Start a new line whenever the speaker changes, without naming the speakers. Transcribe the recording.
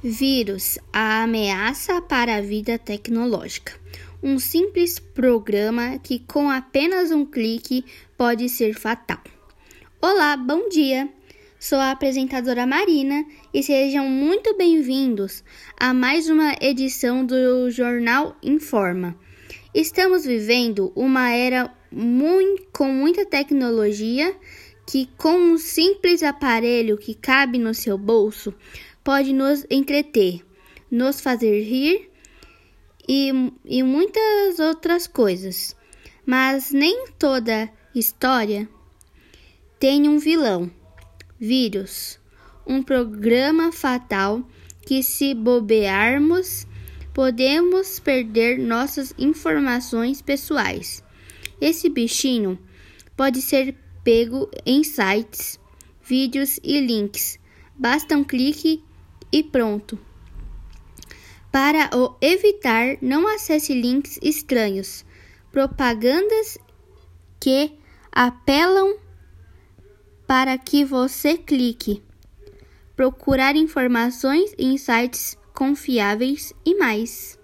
Vírus, a ameaça para a vida tecnológica. Um simples programa que com apenas um clique pode ser fatal. Olá, bom dia. Sou a apresentadora Marina e sejam muito bem-vindos a mais uma edição do Jornal Informa. Estamos vivendo uma era muito, com muita tecnologia que, com um simples aparelho que cabe no seu bolso, pode nos entreter, nos fazer rir e, e muitas outras coisas. Mas nem toda história tem um vilão, vírus, um programa fatal que, se bobearmos, podemos perder nossas informações pessoais. Esse bichinho pode ser pego em sites, vídeos e links. Basta um clique e pronto. Para o evitar, não acesse links estranhos, propagandas que apelam para que você clique. Procurar informações em sites confiáveis e mais.